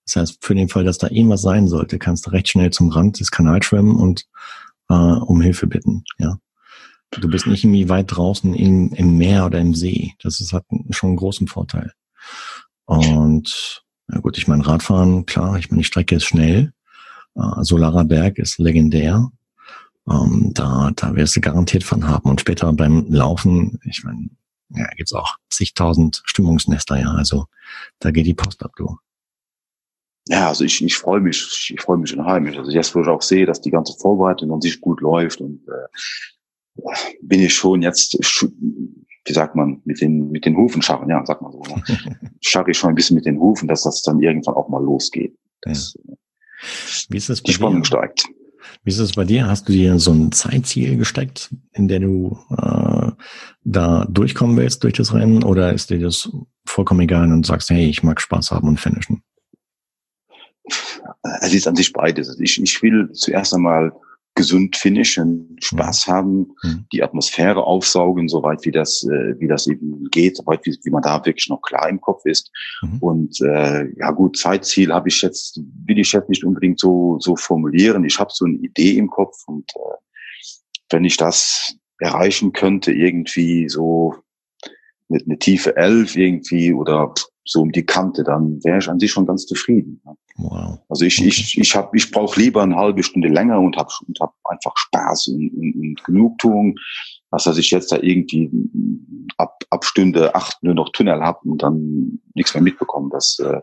Das heißt, für den Fall, dass da irgendwas sein sollte, kannst du recht schnell zum Rand des Kanals schwimmen und äh, um Hilfe bitten. Ja. Du bist nicht irgendwie weit draußen im, im Meer oder im See. Das ist, hat schon einen großen Vorteil. Und ja gut, ich meine, Radfahren, klar, ich meine, die Strecke ist schnell. Äh, Solarer Berg ist legendär. Ähm, da, da wirst du garantiert von haben. Und später beim Laufen, ich meine, ja, gibt's auch zigtausend Stimmungsnester, ja. Also da geht die Post ab, du. Ja, also ich, ich freue mich, ich freue mich unheimlich. Also jetzt, wo ich auch sehe, dass die ganze Vorbereitung an sich gut läuft und äh, bin ich schon jetzt, wie sagt man, mit den, mit den Hufen scharren, ja, sag mal so. Ne? <laughs> Scharre ich schon ein bisschen mit den Hufen, dass das dann irgendwann auch mal losgeht. Das, ja. Wie ist das bei die Spannung dir? steigt. Wie ist es bei dir? Hast du dir so ein Zeitziel gesteckt, in der du äh, da durchkommen willst durch das Rennen? Oder ist dir das vollkommen egal und sagst, hey, ich mag Spaß haben und finishen? Es ist an sich beides. Ich, ich will zuerst einmal gesund finishen, Spaß mhm. haben, mhm. die Atmosphäre aufsaugen, soweit wie das, äh, wie das eben geht, soweit wie, wie man da wirklich noch klar im Kopf ist. Mhm. Und äh, ja gut, Zeitziel habe ich jetzt, will ich jetzt nicht unbedingt so, so formulieren. Ich habe so eine Idee im Kopf und äh, wenn ich das erreichen könnte, irgendwie so mit eine tiefe Elf irgendwie oder so um die Kante, dann wäre ich an sich schon ganz zufrieden. Wow. Also ich, okay. ich, ich habe, ich brauche lieber eine halbe Stunde länger und habe und hab einfach Spaß und, und, und Genugtuung, als dass ich jetzt da irgendwie ab, ab Stunde acht nur noch Tunnel habe und dann nichts mehr mitbekomme. Das, äh,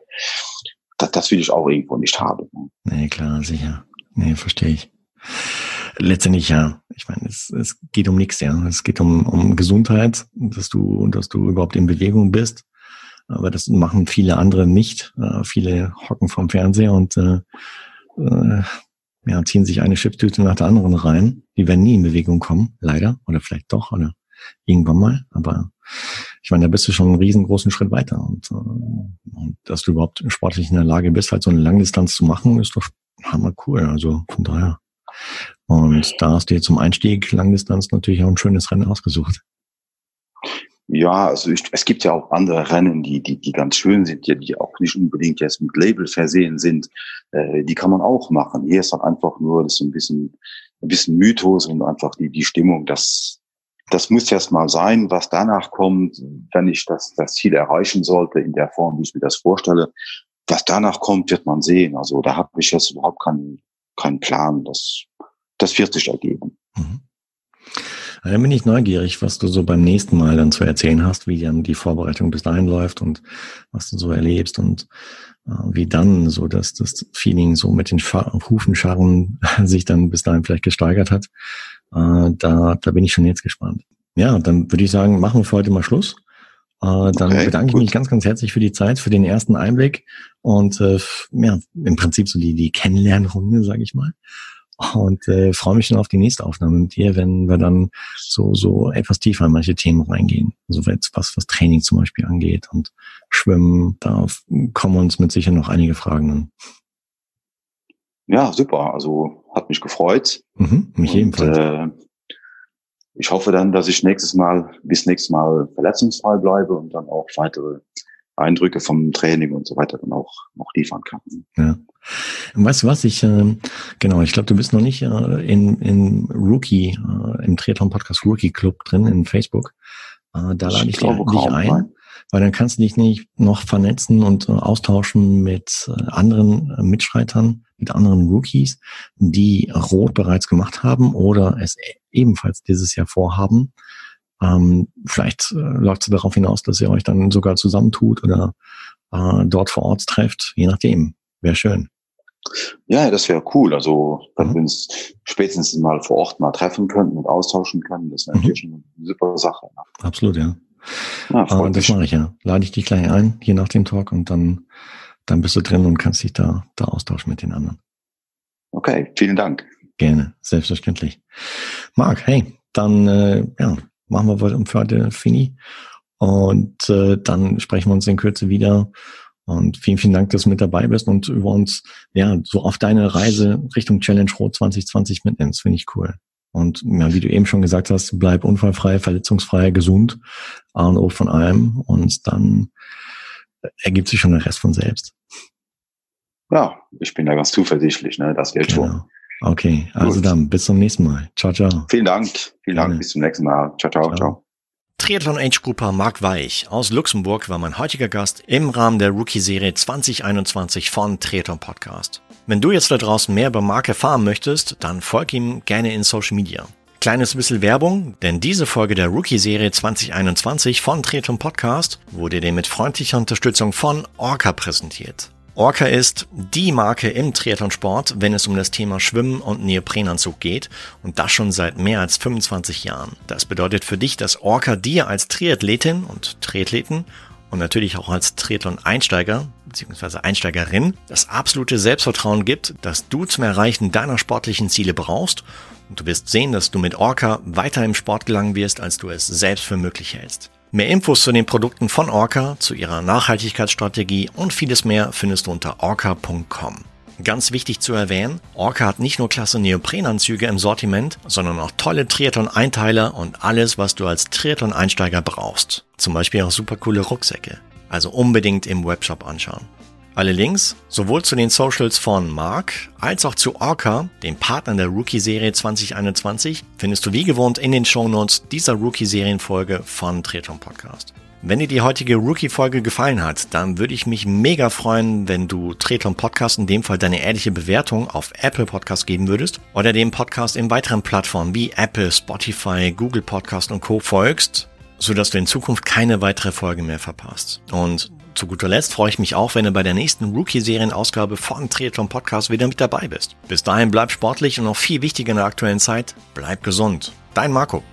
das, das will ich auch irgendwo nicht haben. Nee, klar, sicher. Nee, verstehe ich. Letztendlich ja. Ich meine, es, es geht um nichts, ja. Es geht um, um Gesundheit, dass du, dass du überhaupt in Bewegung bist aber das machen viele andere nicht. Äh, viele hocken vom Fernseher und äh, äh, ja, ziehen sich eine Chipstüte nach der anderen rein. Die werden nie in Bewegung kommen, leider. Oder vielleicht doch, oder irgendwann mal. Aber ich meine, da bist du schon einen riesengroßen Schritt weiter. Und, äh, und dass du überhaupt sportlich in der Lage bist, halt so eine Langdistanz zu machen, ist doch hammer cool. Also von daher. Und da hast du dir zum Einstieg Langdistanz natürlich auch ein schönes Rennen ausgesucht. Ja, also ich, es gibt ja auch andere Rennen, die, die, die ganz schön sind, die, die auch nicht unbedingt jetzt mit Label versehen sind. Äh, die kann man auch machen. Hier ist dann einfach nur das ist ein bisschen, ein bisschen Mythos und einfach die, die Stimmung. Das, das muss erst mal sein, was danach kommt, wenn ich das, das Ziel erreichen sollte in der Form, wie ich mir das vorstelle. Was danach kommt, wird man sehen. Also da habe ich jetzt überhaupt keinen, keinen Plan. Das, das wird sich ergeben. Mhm. Dann bin ich neugierig, was du so beim nächsten Mal dann zu erzählen hast, wie dann die Vorbereitung bis dahin läuft und was du so erlebst und äh, wie dann so dass das Feeling so mit den Scha Hufenscharren <laughs> sich dann bis dahin vielleicht gesteigert hat. Äh, da, da bin ich schon jetzt gespannt. Ja, dann würde ich sagen, machen wir für heute mal Schluss. Äh, dann okay, bedanke gut. ich mich ganz, ganz herzlich für die Zeit, für den ersten Einblick und äh, ja, im Prinzip so die, die Kennenlernrunde, sage ich mal und äh, freue mich schon auf die nächste Aufnahme mit dir, wenn wir dann so so etwas tiefer in manche Themen reingehen. Also was was Training zum Beispiel angeht und Schwimmen, da kommen uns mit sicher noch einige Fragen an. Ja, super. Also hat mich gefreut. Mhm, mich und, ebenfalls. Äh, ich hoffe dann, dass ich nächstes Mal bis nächstes Mal verletzungsfrei bleibe und dann auch weitere Eindrücke vom Training und so weiter dann auch noch liefern kann. Ja. Weißt du was? Ich äh, genau, ich glaube, du bist noch nicht äh, in, in Rookie, äh, im Triathlon Podcast Rookie Club drin in Facebook. Äh, da lade ich, ich dich ein, rein. weil dann kannst du dich nicht noch vernetzen und äh, austauschen mit äh, anderen äh, Mitstreitern, mit anderen Rookies, die Rot bereits gemacht haben oder es ebenfalls dieses Jahr vorhaben. Ähm, vielleicht äh, läuft es darauf hinaus, dass ihr euch dann sogar zusammentut oder äh, dort vor Ort trefft, je nachdem. Wäre schön. Ja, das wäre cool. Also, wenn mhm. wir uns spätestens mal vor Ort mal treffen könnten und austauschen können, das mhm. natürlich mhm. eine super Sache. Ne? Absolut, ja. ja äh, das mache ich ja. Lade ich dich gleich ein, hier nach dem Talk und dann, dann bist du drin und kannst dich da, da austauschen mit den anderen. Okay, vielen Dank. Gerne, selbstverständlich. Marc, hey, dann äh, ja, machen wir für heute Fini und äh, dann sprechen wir uns in Kürze wieder und vielen, vielen Dank, dass du mit dabei bist und über uns, ja, so auf deine Reise Richtung Challenge Rot 2020 mitnimmst. Finde ich cool. Und ja, wie du eben schon gesagt hast, bleib unfallfrei, verletzungsfrei, gesund, A und O von allem. Und dann ergibt sich schon der Rest von selbst. Ja, ich bin da ganz zuversichtlich, ne? Das wird genau. schon. Okay, also Gut. dann bis zum nächsten Mal. Ciao, ciao. Vielen Dank. Vielen Dank. Bis zum nächsten Mal. Ciao, ciao, ciao. ciao. Triathlon Age Grouper Marc Weich aus Luxemburg war mein heutiger Gast im Rahmen der Rookie-Serie 2021 von Triathlon Podcast. Wenn du jetzt da draußen mehr über Marc erfahren möchtest, dann folg ihm gerne in Social Media. Kleines bisschen Werbung, denn diese Folge der Rookie-Serie 2021 von Triathlon Podcast wurde dir mit freundlicher Unterstützung von Orca präsentiert. Orca ist die Marke im Triathlonsport, wenn es um das Thema Schwimmen und Neoprenanzug geht und das schon seit mehr als 25 Jahren. Das bedeutet für dich, dass Orca dir als Triathletin und Triathleten und natürlich auch als Triathlon-Einsteiger bzw. Einsteigerin das absolute Selbstvertrauen gibt, dass du zum Erreichen deiner sportlichen Ziele brauchst und du wirst sehen, dass du mit Orca weiter im Sport gelangen wirst, als du es selbst für möglich hältst. Mehr Infos zu den Produkten von Orca, zu ihrer Nachhaltigkeitsstrategie und vieles mehr findest du unter orca.com. Ganz wichtig zu erwähnen, Orca hat nicht nur klasse Neoprenanzüge im Sortiment, sondern auch tolle Triathlon-Einteiler und alles, was du als Triathlon-Einsteiger brauchst. Zum Beispiel auch super coole Rucksäcke. Also unbedingt im Webshop anschauen. Alle Links, sowohl zu den Socials von Mark als auch zu Orca, dem Partner der Rookie-Serie 2021, findest du wie gewohnt in den Shownotes dieser Rookie-Serienfolge von Triathlon Podcast. Wenn dir die heutige Rookie-Folge gefallen hat, dann würde ich mich mega freuen, wenn du Triathlon Podcast in dem Fall deine ehrliche Bewertung auf Apple Podcast geben würdest oder dem Podcast in weiteren Plattformen wie Apple, Spotify, Google Podcast und Co. folgst, sodass du in Zukunft keine weitere Folge mehr verpasst. Und zu guter Letzt freue ich mich auch, wenn du bei der nächsten Rookie-Serien-Ausgabe von Triathlon Podcast wieder mit dabei bist. Bis dahin bleib sportlich und noch viel wichtiger in der aktuellen Zeit, bleib gesund. Dein Marco.